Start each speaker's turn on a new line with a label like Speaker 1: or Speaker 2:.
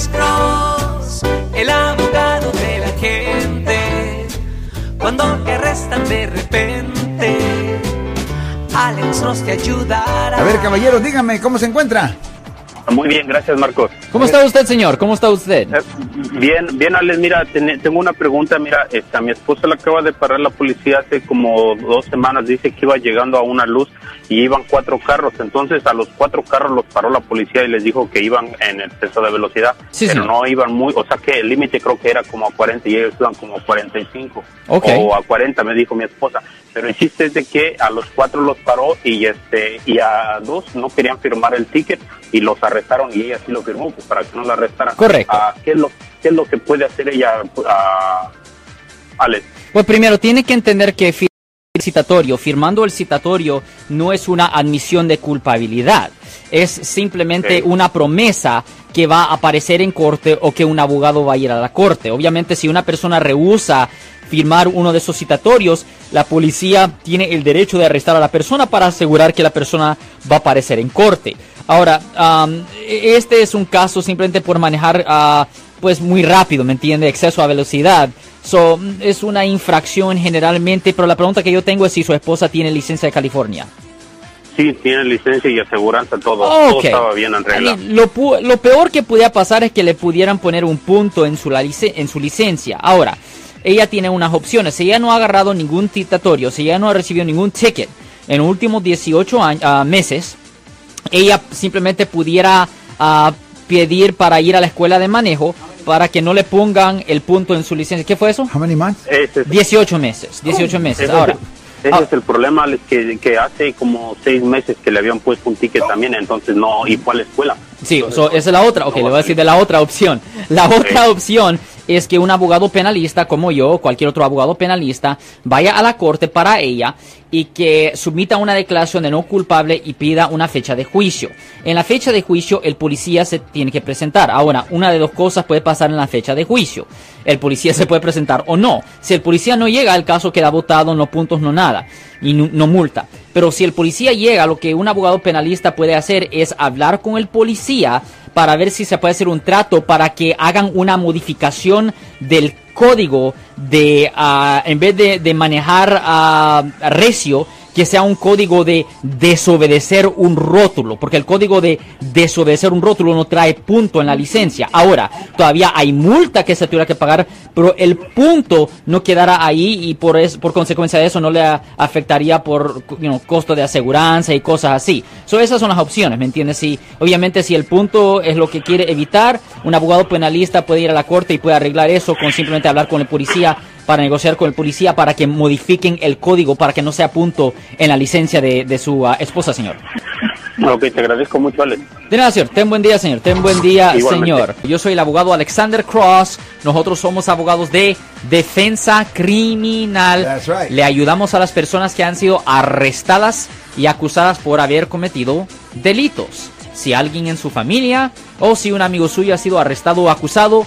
Speaker 1: Alex Cross, el abogado de la gente. Cuando te arrestan de repente, Alex Cross te ayudará.
Speaker 2: A ver, caballero, dígame, ¿cómo se encuentra?
Speaker 3: Muy bien, gracias Marcos.
Speaker 4: ¿Cómo está usted, señor? ¿Cómo está usted?
Speaker 3: Bien, bien Alex, mira, ten- tengo una pregunta, mira, esta, mi esposa la acaba de parar la policía hace como dos semanas, dice que iba llegando a una luz y iban cuatro carros, entonces a los cuatro carros los paró la policía y les dijo que iban en exceso de velocidad,
Speaker 4: Sí,
Speaker 3: pero
Speaker 4: señor.
Speaker 3: no iban muy, o sea que el límite creo que era como a 40 y ellos iban como a 45
Speaker 4: Ok.
Speaker 3: o a 40 me dijo mi esposa, pero el chiste es de que a los cuatro los paró y este y a dos no querían firmar el ticket y los arrestaron y ella sí lo firmó pues, para que no la arrestaran.
Speaker 4: Correcto.
Speaker 3: Ah, ¿qué, es lo, ¿Qué es lo que puede hacer ella, ah, Alex?
Speaker 4: Pues primero, tiene que entender que fir- el citatorio, firmando el citatorio, no es una admisión de culpabilidad. Es simplemente una promesa que va a aparecer en corte o que un abogado va a ir a la corte. Obviamente, si una persona rehúsa firmar uno de esos citatorios, la policía tiene el derecho de arrestar a la persona para asegurar que la persona va a aparecer en corte. Ahora, am, este es un caso simplemente por manejar ah, pues muy rápido, ¿me entiende? Exceso a velocidad. So, mm, es una infracción generalmente, pero la pregunta que yo tengo es si su esposa tiene licencia de California.
Speaker 3: Sí, tiene licencia y aseguranza, todo.
Speaker 4: Ok.
Speaker 3: Todo estaba bien
Speaker 4: mean, lo, peor que pudiera pasar es que le pudieran poner un punto en su, la en su licencia. Ahora, ella tiene unas opciones. Si ella no ha agarrado ningún citatorio, si ella no ha recibido ningún ticket en los últimos 18 años, ah, meses, ella simplemente pudiera ah, pedir para ir a la escuela de manejo para que no le pongan el punto en su licencia. ¿Qué fue eso?
Speaker 2: How many months?
Speaker 3: Es,
Speaker 4: 18 meses, 18 meses.
Speaker 3: ese
Speaker 4: Ahora,
Speaker 3: es, ese
Speaker 4: ah,
Speaker 3: es el problema, que, que hace como seis meses que le habían puesto un ticket también, entonces no, y fue a la escuela.
Speaker 4: Sí, so, esa es la otra. Ok, le voy a decir de la otra opción. La otra opción es que un abogado penalista como yo, o cualquier otro abogado penalista, vaya a la corte para ella y que submita una declaración de no culpable y pida una fecha de juicio. En la fecha de juicio, el policía se tiene que presentar. Ahora, una de dos cosas puede pasar en la fecha de juicio. El policía se puede presentar o no. Si el policía no llega, el caso queda votado, no puntos, no nada. Y no, no multa. Pero si el policía llega, lo que un abogado penalista puede hacer es hablar con el policía para ver si se puede hacer un trato para que hagan una modificación del código de, ah, en vez de, manejar ah, recio, que sea un código de desobedecer un rótulo, porque el código de desobedecer un rótulo no trae punto en la licencia. Ahora, todavía hay multa que se tuviera que pagar, pero el punto no quedará ahí y por, es, por consecuencia de eso no le afectaría por you know, costo de aseguranza y cosas así. So, esas son las opciones, ¿me entiendes? Si, obviamente si el punto es lo que quiere evitar, un abogado penalista puede ir a la corte y puede arreglar eso con simplemente hablar con el policía para negociar con el policía para que modifiquen el código para que no sea punto en la licencia de, de su ah, esposa, señor.
Speaker 3: Ok, te agradezco mucho, Alex.
Speaker 4: De nada, señor. Ten buen día, señor. Ten buen día,
Speaker 3: Igualmente.
Speaker 4: señor. Yo soy el abogado Alexander Cross. Nosotros somos abogados de defensa criminal.
Speaker 2: That's right.
Speaker 4: Le ayudamos a las personas que han sido arrestadas y acusadas por haber cometido delitos. Si alguien en su familia o si un amigo suyo ha sido arrestado o acusado,